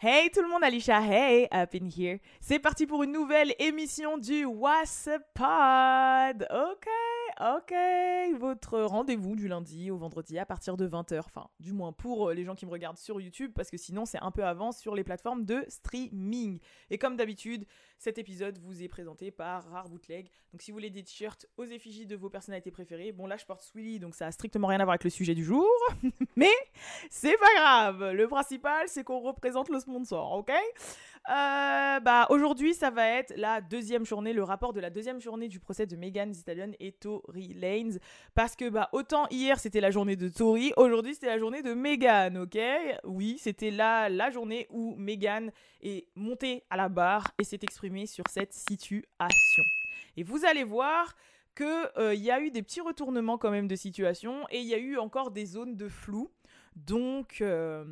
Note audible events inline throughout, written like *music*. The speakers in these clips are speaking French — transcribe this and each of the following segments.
Hey tout le monde, Alicia, hey, up in here. C'est parti pour une nouvelle émission du What's Pod. Ok, ok. Votre rendez-vous du lundi au vendredi à partir de 20h. Enfin, du moins pour euh, les gens qui me regardent sur YouTube, parce que sinon c'est un peu avant sur les plateformes de streaming. Et comme d'habitude, cet épisode vous est présenté par Rare Bootleg. Donc si vous voulez des t-shirts aux effigies de vos personnalités préférées, bon là je porte Swilly, donc ça a strictement rien à voir avec le sujet du jour. *laughs* Mais c'est pas grave. Le principal, c'est qu'on représente le sponsor, ok? Euh, Bah aujourd'hui, ça va être la deuxième journée, le rapport de la deuxième journée du procès de Megan Thee Stallion et Tory Lanez, parce que bah autant hier c'était la journée de Tory, aujourd'hui c'était la journée de Megan, ok? Oui, c'était là la journée où Megan est montée à la barre et s'est exprimée sur cette situation. Et vous allez voir qu'il y a eu des petits retournements quand même de situation et il y a eu encore des zones de flou. Donc, euh,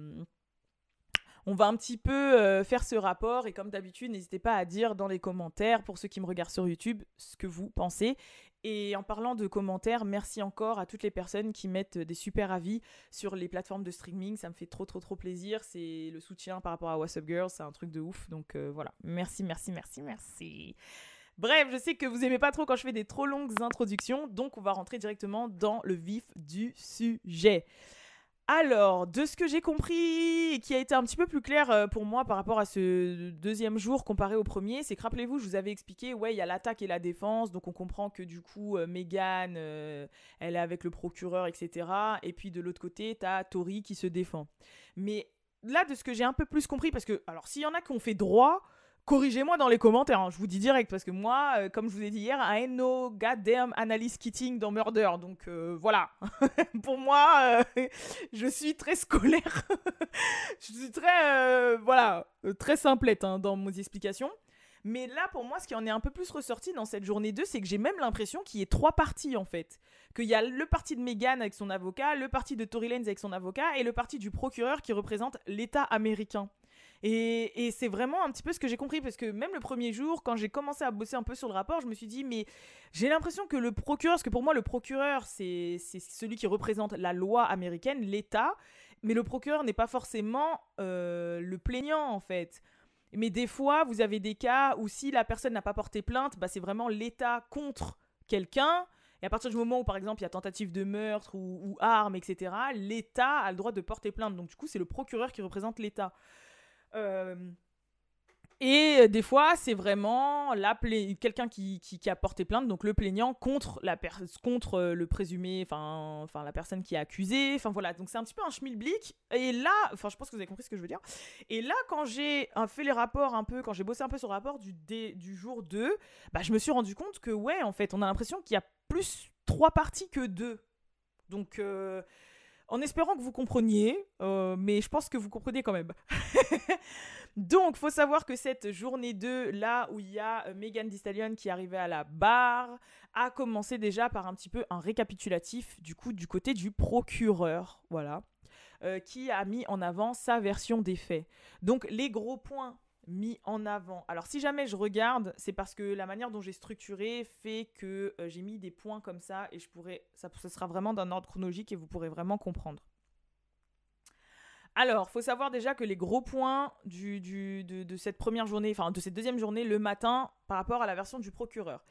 on va un petit peu euh, faire ce rapport et comme d'habitude, n'hésitez pas à dire dans les commentaires, pour ceux qui me regardent sur YouTube, ce que vous pensez. Et en parlant de commentaires, merci encore à toutes les personnes qui mettent des super avis sur les plateformes de streaming. Ça me fait trop, trop, trop plaisir. C'est le soutien par rapport à What's Up Girls. C'est un truc de ouf. Donc euh, voilà. Merci, merci, merci, merci. Bref, je sais que vous aimez pas trop quand je fais des trop longues introductions. Donc on va rentrer directement dans le vif du sujet. Alors, de ce que j'ai compris, qui a été un petit peu plus clair euh, pour moi par rapport à ce deuxième jour comparé au premier, c'est que rappelez-vous, je vous avais expliqué, ouais, il y a l'attaque et la défense, donc on comprend que du coup, euh, Megan, euh, elle est avec le procureur, etc. Et puis de l'autre côté, t'as Tori qui se défend. Mais là, de ce que j'ai un peu plus compris, parce que, alors, s'il y en a qui ont fait droit, corrigez-moi dans les commentaires, hein, je vous dis direct, parce que moi, euh, comme je vous ai dit hier, I no goddamn analyse kitting dans Murder, donc euh, voilà. *laughs* Pour moi, euh, *laughs* je suis très scolaire. *laughs* je suis très, voilà, très simplette hein, dans mes explications. Mais là, pour moi, ce qui en est un peu plus ressorti dans cette journée 2, c'est que j'ai même l'impression qu'il y ait trois parties, en fait. Qu'il y a le parti de Meghan avec son avocat, le parti de Tory Lanez avec son avocat, et le parti du procureur qui représente l'État américain. Et, c'est vraiment un petit peu ce que j'ai compris, parce que même le premier jour, quand j'ai commencé à bosser un peu sur le rapport, je me suis dit, mais j'ai l'impression que le procureur, parce que pour moi, le procureur, c'est c'est celui qui représente la loi américaine, l'État, mais le procureur n'est pas forcément euh, le plaignant, en fait. Mais des fois, vous avez des cas où si la personne n'a pas porté plainte, bah, c'est vraiment l'État contre quelqu'un. Et à partir du moment où, par exemple, il y a tentative de meurtre ou, ou arme, etc., l'État a le droit de porter plainte. Donc, du coup, c'est le procureur qui représente l'État. Euh, et des fois, c'est vraiment quelqu'un qui, qui, a porté plainte, donc le plaignant contre, la contre euh, le présumé, enfin la personne qui est accusée. Enfin voilà, donc c'est un petit peu un schmilblick. Et là, enfin je pense que vous avez compris ce que je veux dire. Et là, quand j'ai euh, fait les rapports un peu, quand j'ai bossé un peu sur le rapport du, du jour 2, bah, je me suis rendu compte que ouais, en fait, on a l'impression qu'il y a plus trois parties que deux. Donc, en espérant que vous compreniez, euh, mais je pense que vous comprenez quand même. *laughs* Donc, faut savoir que cette journée 2, là où il y a euh, Megan Thee qui arrivait à la barre, a commencé déjà par un petit peu un récapitulatif du coup du côté du procureur, voilà, euh, qui a mis en avant sa version des faits. Donc, les gros points mis en avant. Alors si jamais je regarde, c'est parce que la manière dont j'ai structuré fait que euh, j'ai mis des points comme ça et je pourrais ça, sera vraiment d'un ordre chronologique et vous pourrez vraiment comprendre. Alors, faut savoir déjà que les gros points de, de cette première journée, enfin de cette deuxième journée, le matin, par rapport à la version du procureur.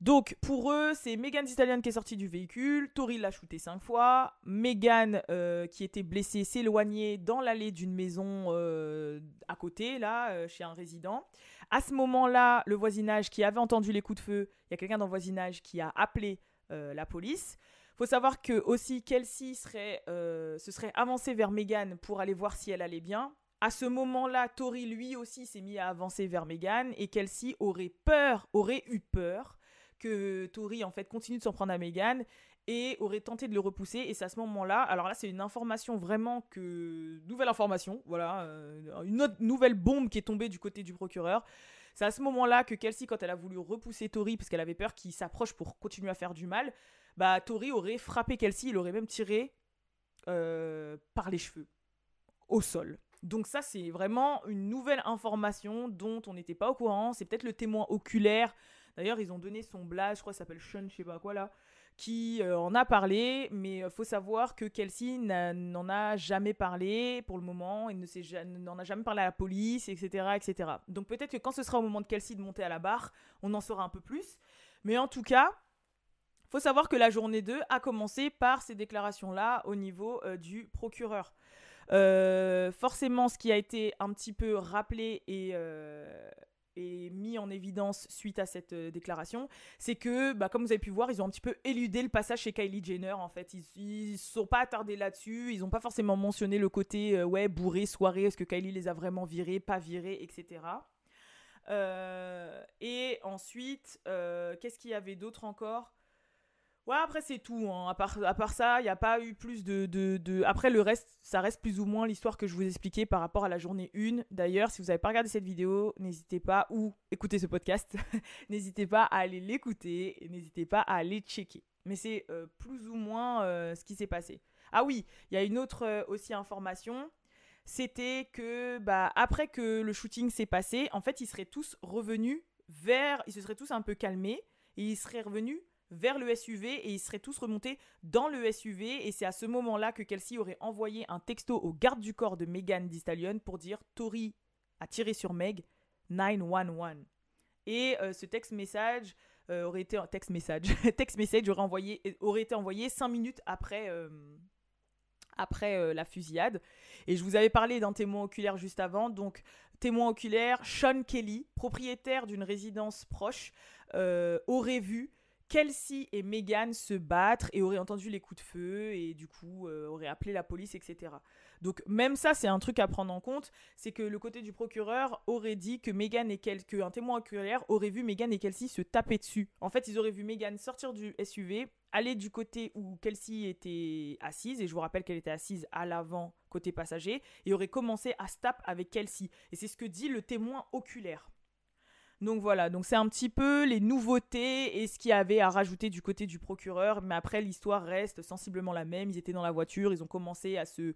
Donc, pour eux, c'est Megan Stallion qui est sortie du véhicule, Tori l'a shooté cinq fois, Megan, euh, qui était blessée, s'éloignait dans l'allée d'une maison euh, à côté, là, euh, chez un résident. À ce moment-là, le voisinage qui avait entendu les coups de feu, il y a quelqu'un dans le voisinage qui a appelé la police. Faut savoir que aussi Kelsey serait, se serait avancé vers Megan pour aller voir si elle allait bien. À ce moment-là, Tori lui aussi s'est mis à avancer vers Megan et Kelsey aurait peur, aurait eu peur que Tori en fait continue de s'en prendre à Megan et aurait tenté de le repousser et c'est à ce moment-là, alors là c'est une information vraiment que nouvelle information, voilà, euh, une autre nouvelle bombe qui est tombée du côté du procureur. C'est à ce moment-là que Kelsey, quand elle a voulu repousser Tori parce qu'elle avait peur qu'il s'approche pour continuer à faire du mal, bah Tori aurait frappé Kelsey, il aurait même tiré euh, par les cheveux au sol. Donc ça c'est vraiment une nouvelle information dont on n'était pas au courant. C'est peut-être le témoin oculaire D'ailleurs, ils ont donné son blaze, je crois, s'appelle Sean, je sais pas quoi là, qui euh, en a parlé, mais faut savoir que Kelsey n'en a jamais parlé pour le moment, il n'en a jamais parlé à la police, etc., etc. Donc peut-être que quand ce sera au moment de Kelsey de monter à la barre, on en saura un peu plus. Mais en tout cas, faut savoir que la journée 2 a commencé par ces déclarations-là au niveau du procureur. Euh, forcément, ce qui a été un petit peu rappelé et, euh, mis en évidence suite à cette euh, déclaration, c'est que, bah, comme vous avez pu voir, ils ont un petit peu éludé le passage chez Kylie Jenner. En fait, ils, ne sont pas attardés là-dessus. Ils n'ont pas forcément mentionné le côté ouais bourré, soirée, est-ce que Kylie les a vraiment virés, pas virés, etc. et ensuite, qu'est-ce qu'il y avait d'autre encore? Ouais, après, c'est tout. Hein. À, part, à part ça, il n'y a pas eu plus de, de, Après, le reste, ça reste plus ou moins l'histoire que je vous expliquais par rapport à la journée 1. D'ailleurs, si vous n'avez pas regardé cette vidéo, n'hésitez pas, ou écoutez ce podcast, *laughs* n'hésitez pas à aller l'écouter et n'hésitez pas à aller checker. Mais c'est euh, plus ou moins euh, ce qui s'est passé. Ah oui, il y a une autre euh, aussi information. C'était que, bah, après que le shooting s'est passé, en fait, ils seraient tous revenus vers. Ils se seraient tous un peu calmés et ils seraient revenus vers le SUV et ils seraient tous remontés dans le SUV. Et c'est à ce moment-là que Kelsey aurait envoyé un texto au garde du corps de Megan Thee Stallion pour dire Tori a tiré sur Meg 911. Et euh, ce texte message euh, aurait été un texte message, *laughs* texte message aurait, envoyé, aurait été envoyé 5 minutes après, euh, après la fusillade. Et je vous avais parlé d'un témoin oculaire juste avant. Donc, témoin oculaire, Sean Kelly, propriétaire d'une résidence proche, aurait vu Kelsey et Megan se battre et auraient entendu les coups de feu et du coup euh, auraient appelé la police, etc. Donc même ça, c'est un truc à prendre en compte, c'est que le côté du procureur aurait dit que Megan et Kelsey, un témoin oculaire aurait vu Megan et Kelsey se taper dessus. En fait, ils auraient vu Megan sortir du SUV, aller du côté où Kelsey était assise, et je vous rappelle qu'elle était assise à l'avant côté passager, et aurait commencé à se taper avec Kelsey. Et c'est ce que dit le témoin oculaire. Donc voilà, donc c'est un petit peu les nouveautés et ce qu'il y avait à rajouter du côté du procureur, mais après l'histoire reste sensiblement la même. Ils étaient dans la voiture, ils ont commencé à se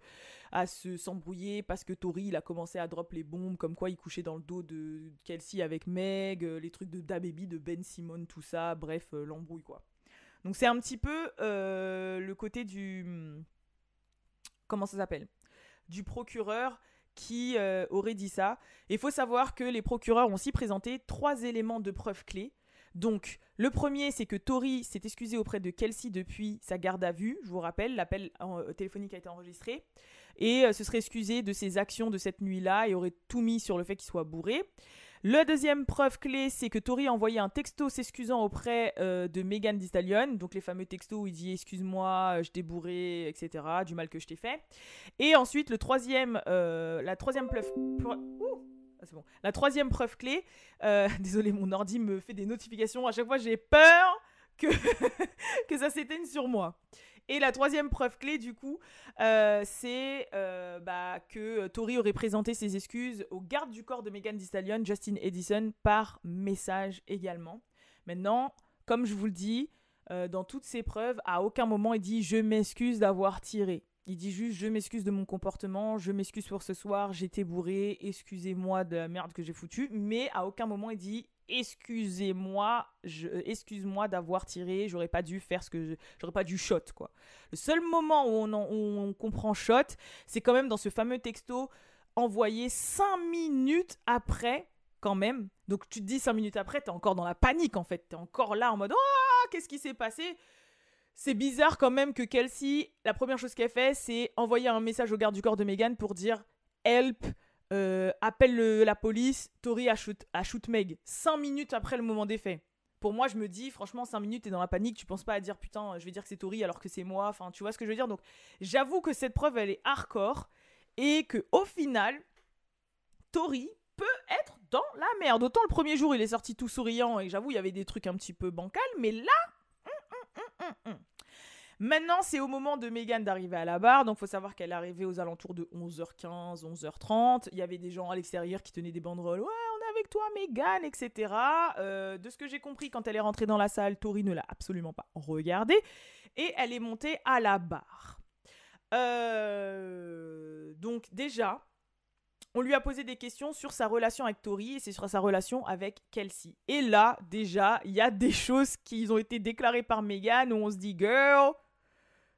à se s'embrouiller parce que Tori a commencé à drop les bombes, comme quoi il couchait dans le dos de Kelsey avec Meg, euh, les trucs de Da Baby, de Ben Simon, tout ça, bref euh, l'embrouille quoi. Donc c'est un petit peu euh, le côté du comment ça s'appelle? Du procureur qui euh, aurait dit ça. Il faut savoir que les procureurs ont aussi présenté trois éléments de preuve clés. Donc, le premier, c'est que Tori s'est excusé auprès de Kelsey depuis sa garde à vue. Je vous rappelle, l'appel euh, téléphonique a été enregistré. Et euh, se serait excusé de ses actions de cette nuit-là et aurait tout mis sur le fait qu'il soit bourré. La deuxième preuve clé, c'est que Tori a envoyé un texto s'excusant auprès euh, de Megan Thee Stallion, donc les fameux textos où il dit excuse-moi, je t'ai bourré, etc., du mal que je t'ai fait. Et ensuite, le troisième, euh, la troisième preuve... Ah. La troisième preuve clé, euh, *laughs* désolé, mon ordi me fait des notifications. À chaque fois, j'ai peur que, *laughs* que ça s'éteigne sur moi. Et la troisième preuve clé, du coup, euh, c'est euh, bah, que Tori aurait présenté ses excuses au garde du corps de Megan Thee Justin Edison, par message également. Maintenant, comme je vous le dis, euh, dans toutes ces preuves, à aucun moment il dit je m'excuse d'avoir tiré. Il dit juste je m'excuse de mon comportement, je m'excuse pour ce soir, j'étais bourré, excusez-moi de la merde que j'ai foutue, mais à aucun moment il dit excusez-moi, excuse-moi d'avoir tiré, j'aurais pas dû faire ce que j'aurais pas dû shot quoi. Le seul moment où on, on comprend shot, c'est quand même dans ce fameux texto envoyé 5 minutes après quand même. Donc tu te dis 5 minutes après, t'es encore dans la panique en fait, t'es encore là en mode oh qu'est-ce qui s'est passé? C'est bizarre quand même que Kelsey, la première chose qu'elle fait, c'est envoyer un message au garde du corps de Megan pour dire Help, euh, appelle la police, Tori a shoot, Meg. Cinq minutes après le moment des faits. Pour moi, je me dis, franchement, cinq minutes, t'es dans la panique, tu penses pas à dire putain, je vais dire que c'est Tori alors que c'est moi. Enfin, tu vois ce que je veux dire? Donc, j'avoue que cette preuve, elle est hardcore et que au final, Tori peut être dans la merde. Autant le premier jour, il est sorti tout souriant et j'avoue, il y avait des trucs un petit peu bancals, mais là. Hum, hum, hum, Maintenant, c'est au moment de Megan d'arriver à la barre. Donc, faut savoir qu'elle est arrivée aux alentours de 11h15, 11h30. Il y avait des gens à l'extérieur qui tenaient des banderoles. Ouais, on est avec toi, Megan, etc. Euh, de ce que j'ai compris, quand elle est rentrée dans la salle, Tori ne l'a absolument pas regardée. Et elle est montée à la barre. Euh, donc, déjà, on lui a posé des questions sur sa relation avec Tori et c'est sur sa relation avec Kelsey. Et là, déjà, il y a des choses qui ont été déclarées par Megan où on se dit, girl,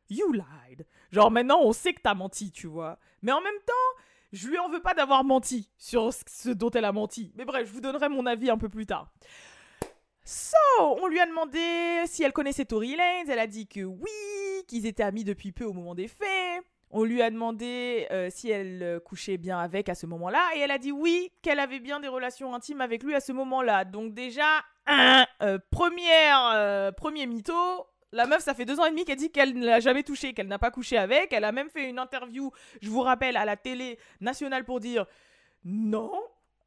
you lied. Genre maintenant, on sait que t'as menti, tu vois. Mais en même temps, je lui en veux pas d'avoir menti sur ce dont elle a menti. Mais bref, je vous donnerai mon avis un peu plus tard. So, on lui a demandé si elle connaissait Tori Lanez. Elle a dit que oui, qu'ils étaient amis depuis peu au moment des faits. On lui a demandé euh, si elle euh, couchait bien avec à ce moment-là et elle a dit oui, qu'elle avait bien des relations intimes avec lui à ce moment-là. Donc déjà, euh, première, premier mytho, la meuf, ça fait deux ans et demi qu'elle dit qu'elle ne l'a jamais touché, qu'elle n'a pas couché avec. Elle a même fait une interview, je vous rappelle, à la télé nationale pour dire non,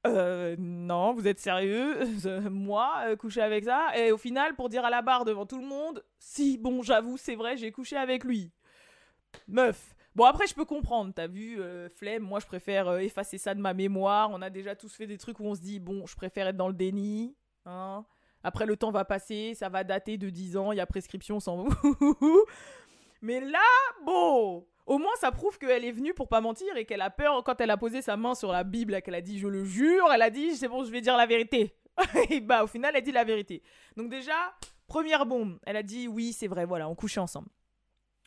non, vous êtes sérieux *laughs* Moi, coucher avec ça Et au final, pour dire à la barre devant tout le monde, si, bon, j'avoue, c'est vrai, j'ai couché avec lui. Meuf, Bon, après, je peux comprendre, t'as vu, euh, flemme, moi je préfère euh, effacer ça de ma mémoire. On a déjà tous fait des trucs où on se dit, bon, je préfère être dans le déni. Hein. Après, le temps va passer, ça va dater de 10 ans, il y a prescription sans *laughs* vous. Mais là, bon, au moins ça prouve qu'elle est venue pour pas mentir et qu'elle a peur quand elle a posé sa main sur la Bible et qu'elle a dit, je le jure, elle a dit, c'est bon, je vais dire la vérité. *laughs* et bah, au final, elle dit la vérité. Donc, déjà, première bombe, elle a dit, oui, c'est vrai, voilà, on couchait ensemble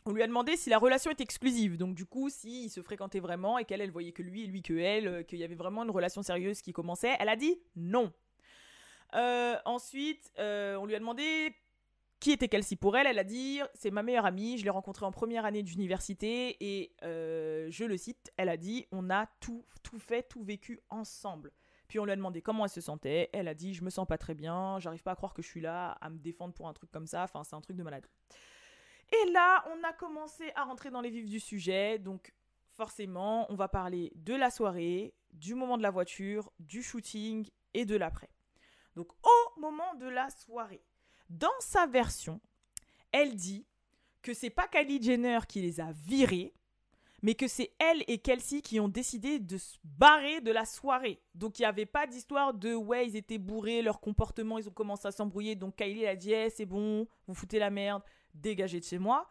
on lui a demandé si la relation était exclusive. Donc du coup, s'ils se fréquentaient vraiment et qu'elle, elle voyait que lui et lui que elle, euh, qu'il y avait vraiment une relation sérieuse qui commençait. Elle a dit non. Euh, ensuite, euh, on lui a demandé qui était Kelsey pour elle. Elle a dit c'est ma meilleure amie. Je l'ai rencontrée en première année d'université et je le cite. Elle a dit on a tout, tout fait, tout vécu ensemble. Puis on lui a demandé comment elle se sentait. Elle a dit je me sens pas très bien. J'arrive pas à croire que je suis là à me défendre pour un truc comme ça. Enfin, c'est un truc de malade. Et là, on a commencé à rentrer dans les vifs du sujet. Donc, forcément, on va parler de la soirée, du moment de la voiture, du shooting et de l'après. Donc, au moment de la soirée, dans sa version, elle dit que c'est pas Kylie Jenner qui les a virés, mais que c'est elle et Kelsey qui ont décidé de se barrer de la soirée. Donc il n'y avait pas d'histoire de ouais, ils étaient bourrés, leur comportement, ils ont commencé à s'embrouiller. Donc Kylie a dit eh, c'est bon, vous foutez la merde, dégagé de chez moi,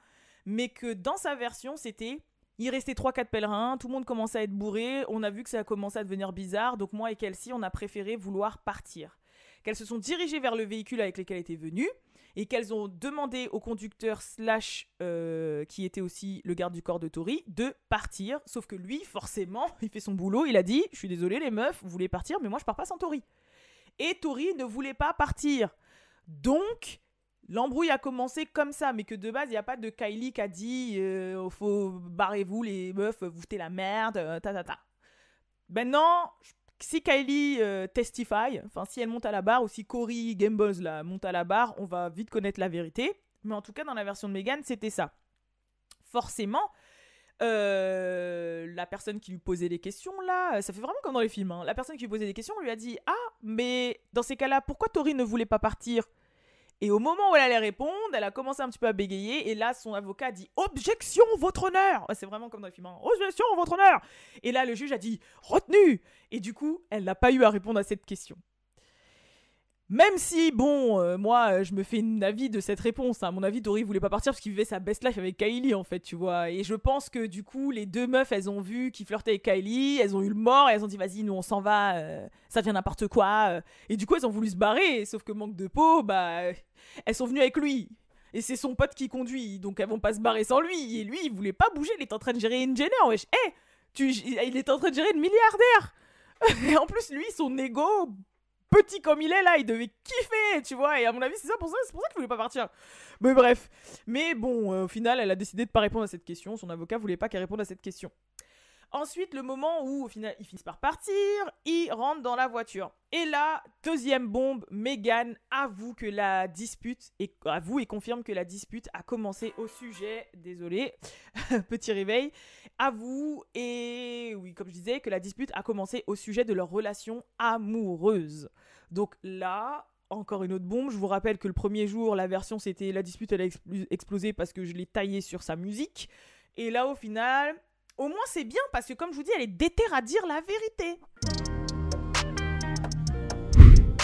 mais que dans sa version, c'était il restait 3-4 pèlerins, tout le monde commençait à être bourré, on a vu que ça a commencé à devenir bizarre, donc moi et Kelsey, on a préféré vouloir partir. Qu'elles se sont dirigées vers le véhicule avec lequel elles étaient venues, et qu'elles ont demandé au conducteur slash, euh, qui était aussi le garde du corps de Tori, de partir, sauf que lui, forcément, *laughs* il fait son boulot, il a dit, je suis désolé les meufs, vous voulez partir, mais moi je pars pas sans Tori. Et Tori ne voulait pas partir. Donc, L'embrouille a commencé comme ça, mais que de base, il n'y a pas de Kylie qui a dit euh, faut barrez-vous les meufs, vous foutez la merde, euh, ta ta ta. Maintenant, si Kylie euh, testify, enfin si elle monte à la barre, ou si Cory Gamebuzz là, monte à la barre, on va vite connaître la vérité. Mais en tout cas, dans la version de Megan, c'était ça. Forcément, la personne qui lui posait des questions là, ça fait vraiment comme dans les films, hein. la personne qui lui posait des questions lui a dit Ah, mais dans ces cas-là, pourquoi Tori ne voulait pas partir? Et au moment où elle allait répondre, elle a commencé un petit peu à bégayer. Et là, son avocat dit Objection, votre honneur C'est vraiment comme dans le film hein. Objection, votre honneur Et là, le juge a dit Retenu Et du coup, elle n'a pas eu à répondre à cette question. Même si, bon, euh, moi, je me fais une avis de cette réponse. Hein. mon avis, Tori voulait pas partir parce qu'il vivait sa best life avec Kylie, en fait, tu vois. Et je pense que, du coup, les deux meufs, elles ont vu qu'il flirtait avec Kylie, elles ont eu le mort, et elles ont dit, vas-y, nous, on s'en va, euh, ça devient n'importe quoi. Euh. Et du coup, elles ont voulu se barrer, sauf que manque de peau, bah, elles sont venues avec lui. Et c'est son pote qui conduit, donc elles vont pas se barrer sans lui. Et lui, il voulait pas bouger, il est en train de gérer une Jenner, wesh. Eh, tu, il est en train de gérer une milliardaire. *laughs* Et en plus, lui, son ego petit comme il est là, il devait kiffer, tu vois. Et à mon avis, c'est ça pour ça, c'est pour ça qu'il voulait pas partir. Mais bref. Mais bon, euh, au final, elle a décidé de pas répondre à cette question. Son avocat voulait pas qu'elle réponde à cette question. Ensuite, le moment où au final ils finissent par partir, ils rentrent dans la voiture. Et là, deuxième bombe, Megan avoue que la dispute, et, avoue et confirme que la dispute a commencé au sujet, désolé, *laughs* petit réveil, avoue et, oui, comme je disais, que la dispute a commencé au sujet de leur relation amoureuse. Donc là, encore une autre bombe. Je vous rappelle que le premier jour, la version c'était la dispute elle a explosé parce que je l'ai taillé sur sa musique. Et là, au final, au moins c'est bien parce que comme je vous dis, elle est déterre à dire la vérité.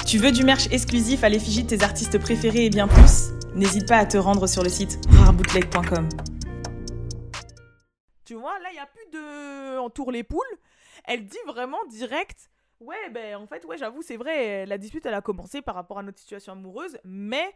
Tu veux du merch exclusif à l'effigie de tes artistes préférés et bien plus? N'hésite pas à te rendre sur le site rarebootleg.com. Tu vois, là, il n'y a plus de entoure les poules. elle dit vraiment direct Ouais, ben en fait, ouais, j'avoue, c'est vrai, la dispute, elle a commencé par rapport à notre situation amoureuse, mais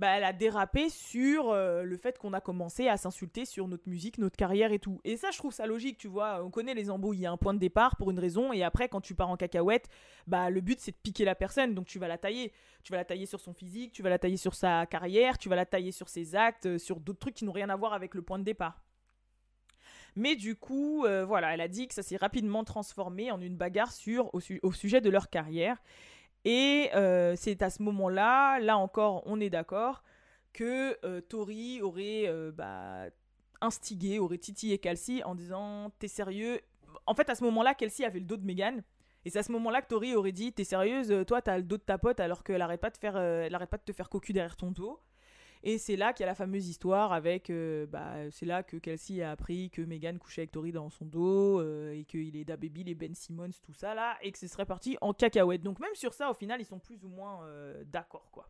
bah, elle a dérapé sur euh, le fait qu'on a commencé à s'insulter sur notre musique, notre carrière et tout. Et ça, je trouve ça logique, tu vois. On connaît les embrouilles, il y a un point de départ pour une raison, et après, quand tu pars en cacahuète, bah, le but, c'est de piquer la personne, donc tu vas la tailler. Tu vas la tailler sur son physique, tu vas la tailler sur sa carrière, tu vas la tailler sur ses actes, euh, sur d'autres trucs qui n'ont rien à voir avec le point de départ. Mais du coup, euh, voilà, elle a dit que ça s'est rapidement transformé en une bagarre sur, au, sujet de leur carrière. Et euh, c'est à ce moment-là, là encore, on est d'accord, que euh, Tori aurait bah, instigé, aurait titillé Kelsey en disant T'es sérieux? En fait, à ce moment-là, Kelsey avait le dos de Megan. Et c'est à ce moment-là que Tori aurait dit T'es sérieuse? Toi, t'as le dos de ta pote alors qu'elle arrête pas de faire, arrête pas de te faire cocu derrière ton dos. Et c'est là qu'il y a la fameuse histoire avec. Euh, bah, c'est là que Kelsey a appris que Megan couchait avec Tori dans son dos euh, et qu'il est Baby, les Ben Simmons, tout ça là, et que ce serait parti en cacahuète. Donc même sur ça, au final, ils sont plus ou moins euh, d'accord quoi.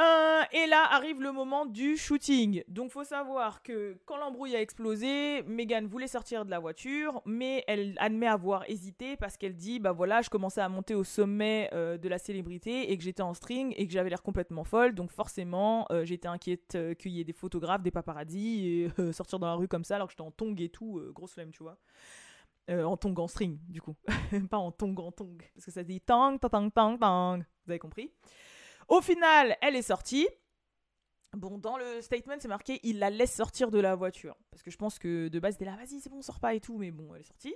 Euh, et là arrive le moment du shooting. Donc faut savoir que quand l'embrouille a explosé, Megan voulait sortir de la voiture, mais elle admet avoir hésité parce qu'elle dit bah voilà, je commençais à monter au sommet euh, de la célébrité et que j'étais en string et que j'avais l'air complètement folle, donc forcément euh, j'étais inquiète qu'il y ait des photographes, des paparazzis et *laughs* sortir dans la rue comme ça alors que j'étais en tong et tout, grosse flemme tu vois. en tong en string du coup, *laughs* pas en tong en tong parce que ça dit tang tang tang tang tang. Vous avez compris? Au final, elle est sortie. Bon, dans le statement, c'est marqué il la laisse sortir de la voiture. Parce que je pense que de base, c'était là, vas-y, c'est bon, sort pas et tout. Mais bon, elle est sortie.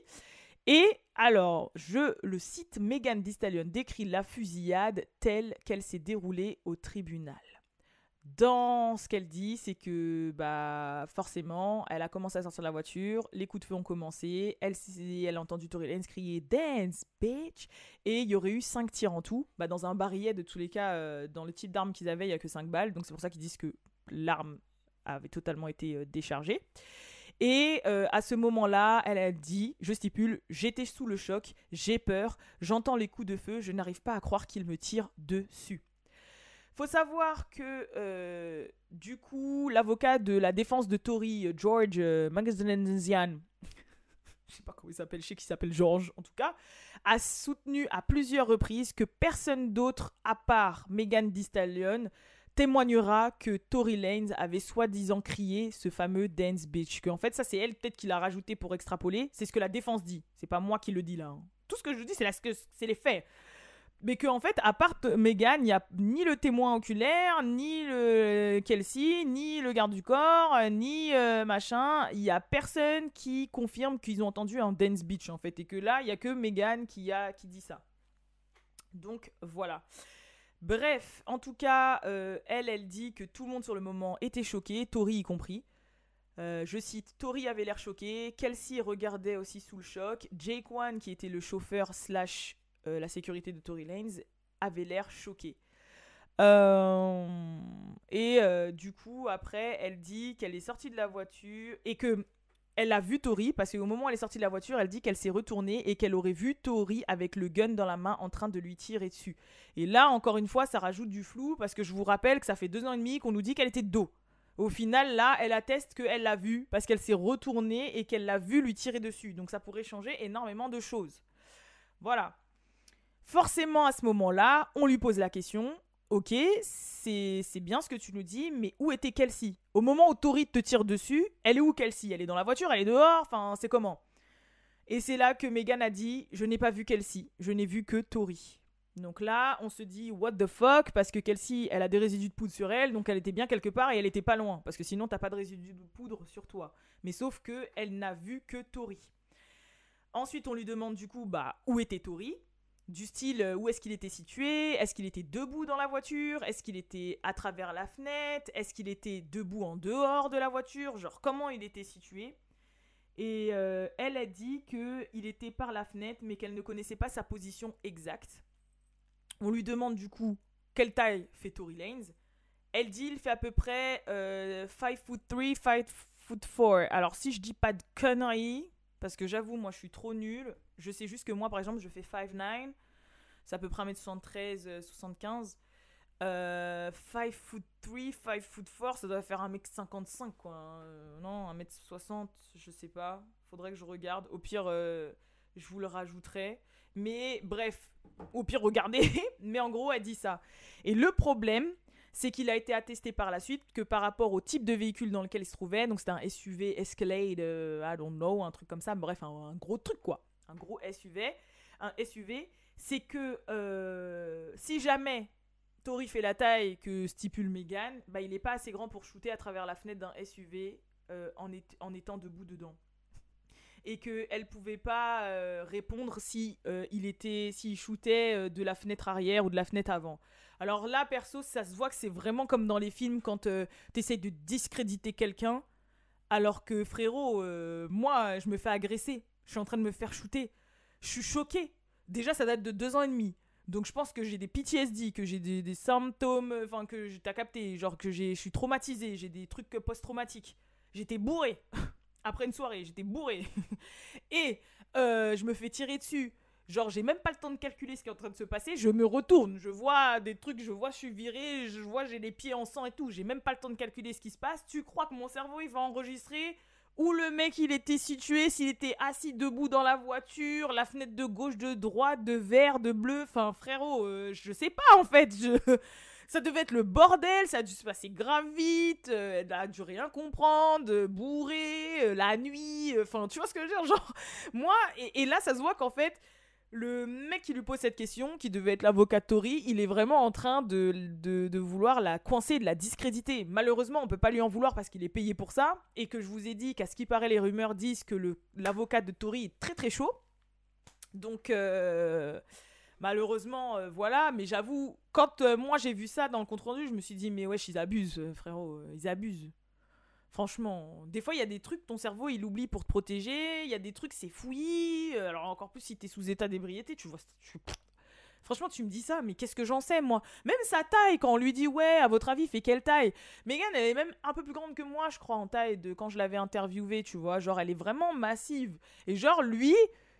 Et alors, je le cite Megan Thee décrit la fusillade telle qu'elle s'est déroulée au tribunal dans ce qu'elle dit, c'est que bah forcément, elle a commencé à sortir de la voiture, les coups de feu ont commencé, elle, elle a entendu Tory Lanez crier Dance, bitch Et il y aurait eu 5 tirs en tout. Bah, dans un barillet, de tous les cas, euh, dans le type d'arme qu'ils avaient, il n'y a que 5 balles, donc c'est pour ça qu'ils disent que l'arme avait totalement été euh, déchargée. Et euh, à ce moment-là, elle a dit, je stipule, j'étais sous le choc, j'ai peur, j'entends les coups de feu, je n'arrive pas à croire qu'ils me tirent dessus. Faut savoir que, euh, du coup, l'avocat de la défense de Tory, George euh, Magazian, *laughs* je sais pas comment il s'appelle, je sais qu'il s'appelle George en tout cas, a soutenu à plusieurs reprises que personne d'autre à part Megan Thee témoignera que Tory Lanez avait soi-disant crié ce fameux dance bitch. Que en fait, ça c'est elle peut-être qui l'a rajouté pour extrapoler. C'est ce que la défense dit. C'est pas moi qui le dis là. Hein. Tout ce que je dis, c'est les faits mais qu'en en fait, à part Megan, il n'y a ni le témoin oculaire, ni le Kelsey, ni le garde du corps, ni euh, machin. Il y a personne qui confirme qu'ils ont entendu un dance beach en fait, et que là, il y a que Megan qui a qui dit ça. Donc voilà. Bref, en tout cas, euh, elle, elle dit que tout le monde sur le moment était choqué, Tori y compris. Euh, je cite, Tori avait l'air choqué, Kelsey regardait aussi sous le choc, Jake One, qui était le chauffeur slash euh, la sécurité de Tory Lanez avait l'air choquée. Euh, et euh, du coup, après, elle dit qu'elle est sortie de la voiture et que elle a vu Tori parce qu'au moment où elle est sortie de la voiture, elle dit qu'elle s'est retournée et qu'elle aurait vu Tori avec le gun dans la main en train de lui tirer dessus. Et là, encore une fois, ça rajoute du flou parce que je vous rappelle que ça fait deux ans et demi qu'on nous dit qu'elle était de dos. Au final, là, elle atteste qu'elle l'a vu parce qu'elle s'est retournée et qu'elle l'a vu lui tirer dessus. Donc ça pourrait changer énormément de choses. Voilà. Forcément, à ce moment-là, on lui pose la question Ok, c'est bien ce que tu nous dis, mais où était Kelsey? Au moment où Tori te tire dessus, elle est où Kelsey? Elle est dans la voiture Elle est dehors Enfin, c'est comment? Et c'est là que Megan a dit Je n'ai pas vu Kelsey, je n'ai vu que Tori. Donc là, on se dit what the fuck? Parce que Kelsey, elle a des résidus de poudre sur elle, donc elle était bien quelque part et elle était pas loin parce que sinon t'as pas de résidus de poudre sur toi. Mais sauf que elle n'a vu que Tori. Ensuite, on lui demande du coup bah où était Tori? Du style euh, où est-ce qu'il était situé, est-ce qu'il était debout dans la voiture, est-ce qu'il était à travers la fenêtre, est-ce qu'il était debout en dehors de la voiture, genre comment il était situé? Et euh, elle a dit qu'il était par la fenêtre mais qu'elle ne connaissait pas sa position exacte. On lui demande du coup quelle taille fait Tory Lanez? Elle dit il fait à peu près 5 euh, foot 3, 5 foot 4. Alors si je dis pas de conneries, parce que j'avoue, moi, je suis trop nulle. Je sais juste que moi, par exemple, je fais 5'9". C'est à peu près 1m73, 75. Euh, 5 foot 3, 5 foot 4, ça doit faire 1m55, quoi. Euh, non, 1m60, je sais pas. Faudrait que je regarde. Au pire, euh, Je vous le rajouterai. Mais bref, au pire, regardez. *laughs* mais en gros, elle dit ça. Et le problème, c'est qu'il a été attesté par la suite que par rapport au type de véhicule dans lequel il se trouvait, donc c'était un SUV Escalade, euh, I don't know, un truc comme ça, bref, un, gros truc quoi, un gros SUV, un SUV, c'est que euh, si jamais Tori fait la taille que stipule Megan, bah il n'est pas assez grand pour shooter à travers la fenêtre d'un SUV euh, en, en étant debout dedans et qu'elle pouvait pas euh, répondre si euh, il était s'il shootait euh, de la fenêtre arrière ou de la fenêtre avant. Alors là perso ça se voit que c'est vraiment comme dans les films quand tu essayes de discréditer quelqu'un alors que frérot moi je me fais agresser, je suis en train de me faire shooter. Je suis choqué. Déjà ça date de deux ans et demi. Donc je pense que j'ai des PTSD, que j'ai des, des, symptômes, enfin que t'as capté, genre que je suis traumatisé, j'ai des trucs post-traumatiques. J'étais bourré. *laughs* après une soirée, j'étais bourré. *laughs* et euh, je me fais tirer dessus. Genre, j'ai même pas le temps de calculer ce qui est en train de se passer. Je me retourne, je vois des trucs, je vois, je suis viré, je vois, j'ai les pieds en sang et tout. J'ai même pas le temps de calculer ce qui se passe. Tu crois que mon cerveau, il va enregistrer où le mec, il était situé, s'il était assis debout dans la voiture, la fenêtre de gauche, de droite, de vert, de bleu? Enfin, frérot, euh, je sais pas en fait. Ça devait être le bordel, ça a dû se passer grave vite, euh, elle a dû rien comprendre, euh, bourré, euh, la nuit, enfin, tu vois ce que je veux dire *laughs* Genre, moi, et, là, ça se voit qu'en fait, le mec qui lui pose cette question, qui devait être l'avocat Tori, il est vraiment en train de, de, vouloir la coincer, de la discréditer. Malheureusement, on peut pas lui en vouloir parce qu'il est payé pour ça, et que je vous ai dit qu'à ce qui paraît, les rumeurs disent que l'avocat de Tori est très très chaud. Donc, Malheureusement, euh, voilà, mais j'avoue, quand euh, moi j'ai vu ça dans le compte rendu, je me suis dit, mais wesh, ils abusent, euh, frérot, ils abusent. Franchement, des fois, il y a des trucs, ton cerveau, il oublie pour te protéger, il y a des trucs, c'est fouillis, alors encore plus si t'es sous état d'ébriété, tu vois, Franchement, tu me dis ça, mais qu'est-ce que j'en sais, moi? Même sa taille, quand on lui dit, ouais, à votre avis, fait quelle taille? Megan, elle est même un peu plus grande que moi, je crois, en taille, de quand je l'avais interviewée, tu vois. Genre, elle est vraiment massive. Et genre, lui,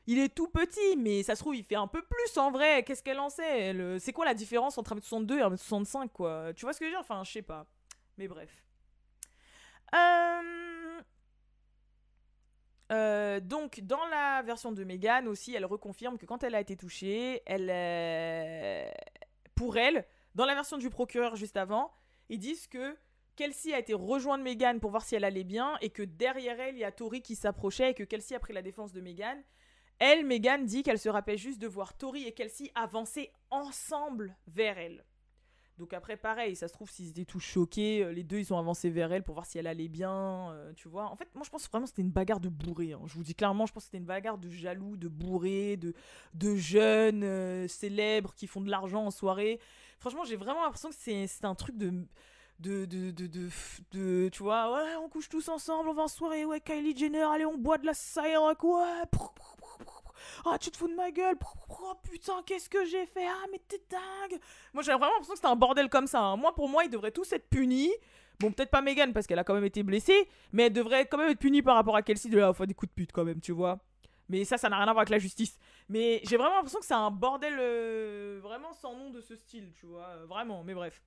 il est tout petit, mais ça se trouve, il fait un peu plus en vrai. Qu'est-ce qu'elle en sait euh, C'est quoi la différence entre 1m62 et 1m65, quoi? Tu vois ce que je veux dire? Enfin, je sais pas. Mais bref. Euh, euh, donc, dans la version de Megan aussi, elle reconfirme que quand elle a été touchée, elle, pour elle, dans la version du procureur juste avant, ils disent que Kelsey a été rejoindre Megan pour voir si elle allait bien et que derrière elle, il y a Tori qui s'approchait et que Kelsey a pris la défense de Megan elle, Megan, dit qu'elle se rappelle juste de voir Tori et Kelsey avancer ensemble vers elle. Donc après, pareil, ça se trouve, s'ils étaient tous choqués, euh, les deux, ils ont avancé vers elle pour voir si elle allait bien, euh, tu vois. En fait, moi, je pense vraiment que c'était une bagarre de bourré. Hein. Je vous dis clairement, je pense que c'était une bagarre de jaloux, de bourré, de, de jeunes euh, célèbres qui font de l'argent en soirée. Franchement, j'ai vraiment l'impression que c'est un truc de de, de, de, de, tu vois, ouais, on couche tous ensemble, on va en soirée, ouais, Kylie Jenner, allez, on boit de la Cyrock, ouais, ah, tu te fous de ma gueule, oh putain, qu'est-ce que j'ai fait, ah, mais t'es dingue. Moi, j'ai vraiment l'impression que c'était un bordel comme ça. Hein. Moi, pour moi, ils devraient tous être punis. Bon, peut-être pas Megan parce qu'elle a quand même été blessée, mais elle devrait quand même être punie par rapport à Kelsey de la fois des coups de pute quand même, tu vois. Mais ça, ça n'a rien à voir avec la justice. Mais j'ai vraiment l'impression que c'est un bordel euh, vraiment sans nom de ce style, tu vois. Vraiment, mais bref.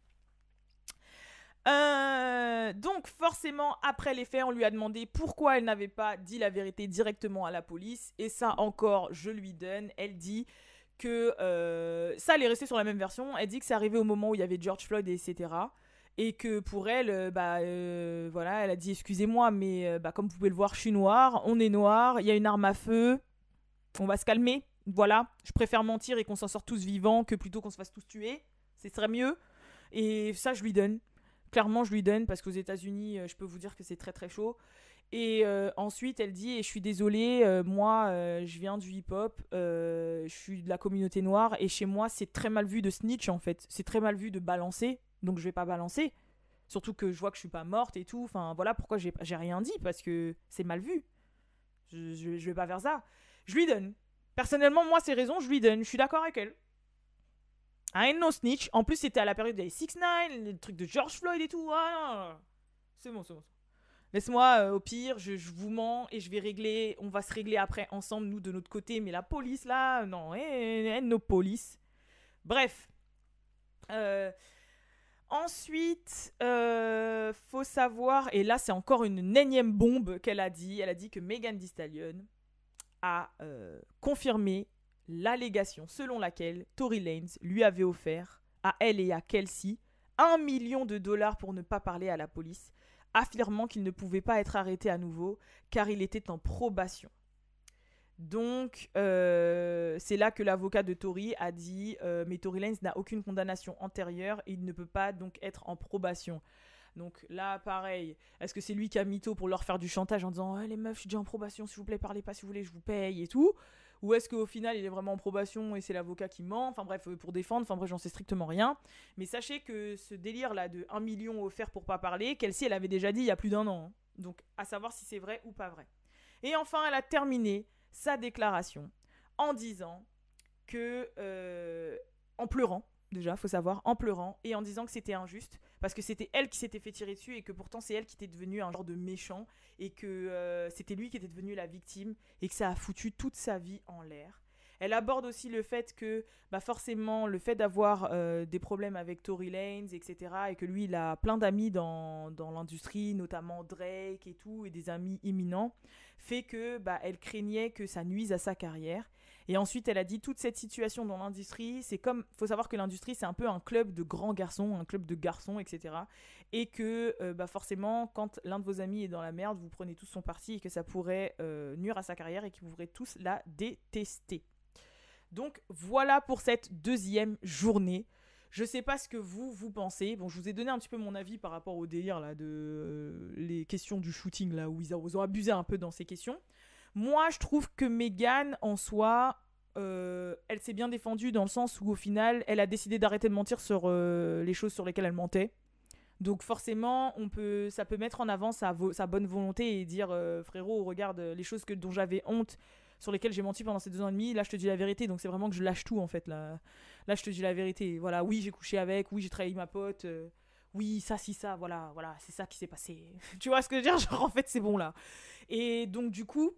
Euh, donc forcément, après les faits, on lui a demandé pourquoi elle n'avait pas dit la vérité directement à la police. Et ça encore, je lui donne. Elle dit que euh, ça, elle est restée sur la même version. Elle dit que c'est arrivé au moment où il y avait George Floyd, et etc. Et que pour elle, euh, bah voilà, elle a dit excusez-moi, mais bah, comme vous pouvez le voir, je suis noire, on est noir, il y a une arme à feu, on va se calmer. Voilà, je préfère mentir et qu'on s'en sorte tous vivants que plutôt qu'on se fasse tous tuer. Ce serait mieux. Et ça, je lui donne clairement, je lui donne parce qu'aux États-Unis, euh, je peux vous dire que c'est très très chaud. Et euh, ensuite, elle dit, et je suis désolée, euh, moi, je viens du hip-hop, je suis de la communauté noire, et chez moi, c'est très mal vu de snitch, en fait. C'est très mal vu de balancer, donc je vais pas balancer. Surtout que je vois que je suis pas morte et tout. Enfin, voilà pourquoi j'ai rien dit, parce que c'est mal vu. Je, je, vais pas faire ça. Je lui donne. Personnellement, moi, ces raisons, je lui donne. Je suis d'accord avec elle. I ain't no snitch. En plus, c'était à la période des 6 9 les trucs de George Floyd et tout. Ah, c'est bon, c'est bon. Laisse-moi, euh, au pire, je, vous mens et je vais régler. On va se régler après ensemble, nous, de notre côté. Mais la police, là, non, eh, eh, nos polices. Bref. Euh, ensuite, euh, faut savoir, et là, c'est encore une énième bombe qu'elle a dit. Elle a dit que Megan Thee a euh, confirmé l'allégation selon laquelle Tory Lanez lui avait offert à elle et à Kelsey un million de dollars pour ne pas parler à la police, affirmant qu'il ne pouvait pas être arrêté à nouveau car il était en probation. Donc, euh, c'est là que l'avocat de Tory a dit euh, Mais Tory Lanez n'a aucune condamnation antérieure il ne peut pas donc être en probation. Donc là, pareil, est-ce que c'est lui qui a mytho pour leur faire du chantage en disant «Eh, Les meufs, je suis déjà en probation, s'il vous plaît, parlez pas si vous voulez, je vous paye et tout Ou est-ce qu'au final, il est vraiment en probation et c'est l'avocat qui ment? Enfin bref, euh, pour défendre, enfin bref, j'en sais strictement rien. Mais sachez que ce délire-là de 1 million offert pour pas parler, Kelsey, elle avait déjà dit il y a plus d'un an. hein. Donc à savoir si c'est vrai ou pas vrai. Et enfin, elle a terminé sa déclaration en disant que, euh, en pleurant, déjà, faut savoir, en pleurant, et en disant que c'était injuste, parce que c'était elle qui s'était fait tirer dessus, et que pourtant c'est elle qui était devenue un genre de méchant, et que euh, c'était lui qui était devenu la victime, et que ça a foutu toute sa vie en l'air. Elle aborde aussi le fait que, bah forcément, le fait d'avoir euh, des problèmes avec Tory Lanez, etc., et que lui, il a plein d'amis dans, dans l'industrie, notamment Drake et tout, et des amis imminents, fait que bah, elle craignait que ça nuise à sa carrière. Et ensuite, elle a dit toute cette situation dans l'industrie, c'est comme, faut savoir que l'industrie, c'est un peu un club de grands garçons, un club de garçons, etc. Et que euh, bah, forcément, quand l'un de vos amis est dans la merde, vous prenez tous son parti et que ça pourrait euh, nuire à sa carrière et que vous pourrez tous la détester. Donc voilà pour cette deuxième journée. Je sais pas ce que vous, vous pensez. Bon, je vous ai donné un petit peu mon avis par rapport au délire là de euh, les questions du shooting là où ils ont, ils ont abusé un peu dans ces questions. Moi, je trouve que Megan en soi, euh, elle s'est bien défendue dans le sens où au final, elle a décidé d'arrêter de mentir sur euh, les choses sur lesquelles elle mentait. Donc forcément, on peut, ça peut mettre en avant sa, bonne volonté et dire euh, frérot, regarde les choses dont j'avais honte, sur lesquelles j'ai menti pendant ces deux ans et demi. Là, je te dis la vérité. Donc c'est vraiment que je lâche tout en fait. Là, là je te dis la vérité. Voilà, oui, j'ai couché avec, oui, j'ai trahi ma pote. oui, ça, si, ça, voilà, voilà, c'est ça qui s'est passé. *laughs* tu vois ce que je veux dire? Genre, en fait, c'est bon là. Et donc, du coup,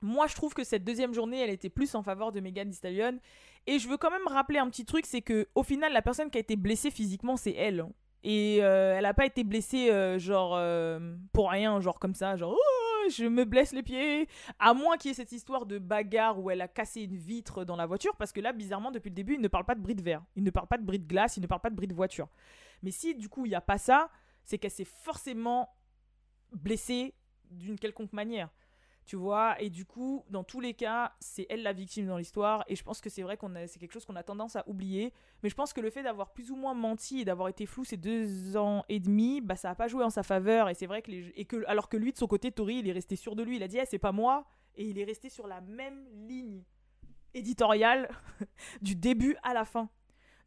moi, je trouve que cette deuxième journée, elle était plus en faveur de Megan Thee. Et je veux quand même rappeler un petit truc, c'est que au final, la personne qui a été blessée physiquement, c'est elle. Et euh, elle n'a pas été blessée, euh, genre, euh, pour rien, genre comme ça, genre, oh, je me blesse les pieds. À moins qu'il y ait cette histoire de bagarre où elle a cassé une vitre dans la voiture, parce que là, bizarrement, depuis le début, il ne parle pas de bris de verre. Il ne parle pas de bris de glace, il ne parle pas de bris de voiture. Mais si, du coup, il n'y a pas ça, c'est qu'elle s'est forcément blessée d'une quelconque manière. Tu vois, et du coup, dans tous les cas, c'est elle la victime dans l'histoire, et je pense que c'est vrai qu'on c'est quelque chose qu'on a tendance à oublier. Mais je pense que le fait d'avoir plus ou moins menti et d'avoir été flou ces deux ans et demi, bah ça a pas joué en sa faveur, et c'est vrai que alors que lui de son côté, Tori, il est resté sûr de lui, il a dit, Eh, c'est pas moi, et il est resté sur la même ligne éditoriale *laughs* du début à la fin.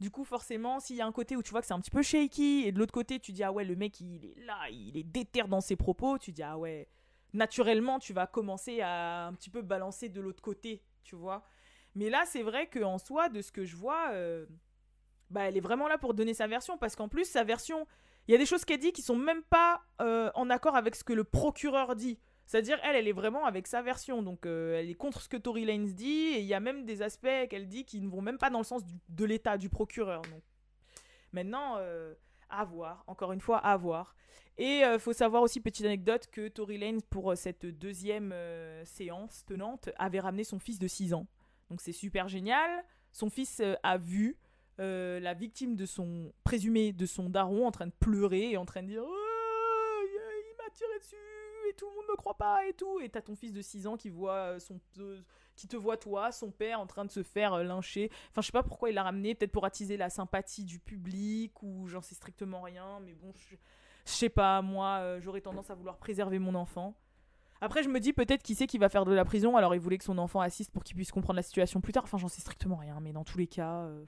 Du coup, forcément, s'il y a un côté où tu vois que c'est un petit peu shaky, et de l'autre côté, tu dis, ah ouais, le mec, il est là, il est déter dans ses propos, tu dis, ah ouais, naturellement, tu vas commencer à un petit peu balancer de l'autre côté, tu vois. Mais là, c'est vrai qu'en soi, de ce que je vois, euh, bah, elle est vraiment là pour donner sa version, parce qu'en plus, sa version, il y a des choses qu'elle dit qui sont même pas euh, en accord avec ce que le procureur dit. C'est-à-dire, elle, elle est vraiment avec sa version. Donc, euh, elle est contre ce que Tory Lanez dit. Et il y a même des aspects qu'elle dit qui ne vont même pas dans le sens de l'État, du procureur. Donc, maintenant, à voir. Encore une fois, à voir. Et il faut savoir aussi, petite anecdote, que Tory Lanez, pour euh, cette deuxième euh, séance tenante, avait ramené son fils de 6 ans. Donc, c'est super génial. Son fils euh, a vu euh, la victime de son présumé de son daron en train de pleurer et en train de dire Oh, il m'a tiré dessus et tout le monde me croit pas et tout et t'as ton fils de 6 ans qui voit euh, son euh, qui te voit toi son père en train de se faire euh, lyncher enfin je sais pas pourquoi il l'a ramené peut-être pour attiser la sympathie du public ou j'en sais strictement rien mais bon je sais pas moi euh, j'aurais tendance à vouloir préserver mon enfant après, je me dis peut-être qui sait qui va faire de la prison, alors il voulait que son enfant assiste pour qu'il puisse comprendre la situation plus tard. Enfin, j'en sais strictement rien, mais dans tous les cas. euh.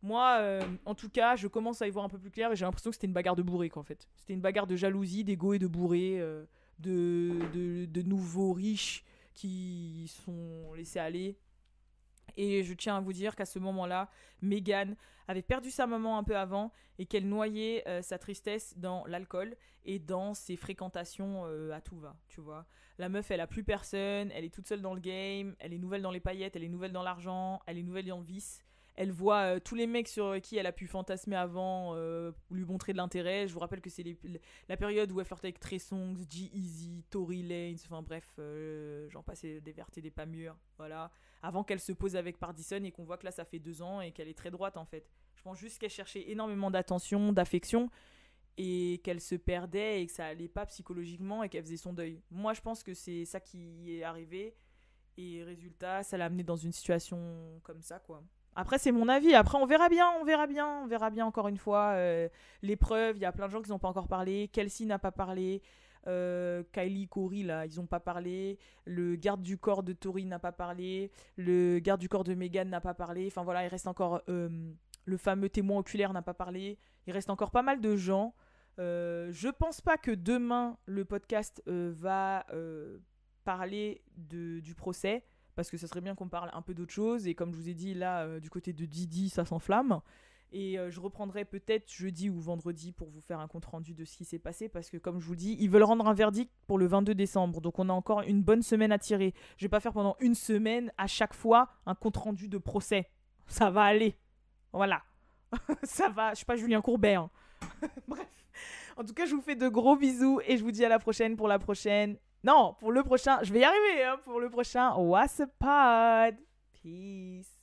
Moi, euh, en tout cas, je commence à y voir un peu plus clair et j'ai l'impression que c'était une bagarre de bourré, qu'en fait. C'était une bagarre de jalousie, d'ego et de bourré, de, de nouveaux riches qui sont laissés aller. Et je tiens à vous dire qu'à ce moment-là, Megan avait perdu sa maman un peu avant et qu'elle noyait euh, sa tristesse dans l'alcool et dans ses fréquentations euh, à tout va, tu vois. La meuf, elle a plus personne, elle est toute seule dans le game, elle est nouvelle dans les paillettes, elle est nouvelle dans l'argent, elle est nouvelle dans le vice. Elle voit euh, tous les mecs sur qui elle a pu fantasmer avant, euh, lui montrer de l'intérêt. Je vous rappelle que c'est la période où elle flirtait avec Trey Songs, G-Eazy, Tory Lanez, enfin bref, euh, j'en passais des vertes et des pas mûres, voilà. Avant qu'elle se pose avec Pardison et qu'on voit que là ça fait deux ans et qu'elle est très droite en fait. Je pense juste qu'elle cherchait énormément d'attention, d'affection et qu'elle se perdait et que ça allait pas psychologiquement et qu'elle faisait son deuil. Moi je pense que c'est ça qui est arrivé et résultat ça l'a amené dans une situation comme ça quoi. Après, c'est mon avis. Après, on verra bien, on verra bien, on verra bien encore une fois. Euh, L'épreuve, il y a plein de gens qui n'ont pas encore parlé. Kelsey n'a pas parlé. Euh, Kylie, Corey, là, ils n'ont pas parlé. Le garde du corps de Tori n'a pas parlé. Le garde du corps de Megan n'a pas parlé. Enfin voilà, il reste encore. Euh, le fameux témoin oculaire n'a pas parlé. Il reste encore pas mal de gens. Euh, je pense pas que demain, le podcast va parler du procès parce que ce serait bien qu'on parle un peu d'autre chose. Et comme je vous ai dit, là, euh, du côté de Didi, ça s'enflamme. Et euh, je reprendrai peut-être jeudi ou vendredi pour vous faire un compte-rendu de ce qui s'est passé. Parce que, comme je vous dis, ils veulent rendre un verdict pour le 22 décembre. Donc, on a encore une bonne semaine à tirer. Je vais pas faire pendant une semaine, à chaque fois, un compte-rendu de procès. Ça va aller. Voilà. *laughs* ça va. Je suis pas Julien Courbet. Hein. *laughs* Bref. En tout cas, je vous fais de gros bisous et je vous dis à la prochaine pour la prochaine. Non, pour le prochain, je vais y arriver, hein, pour le prochain What's Pod. Peace.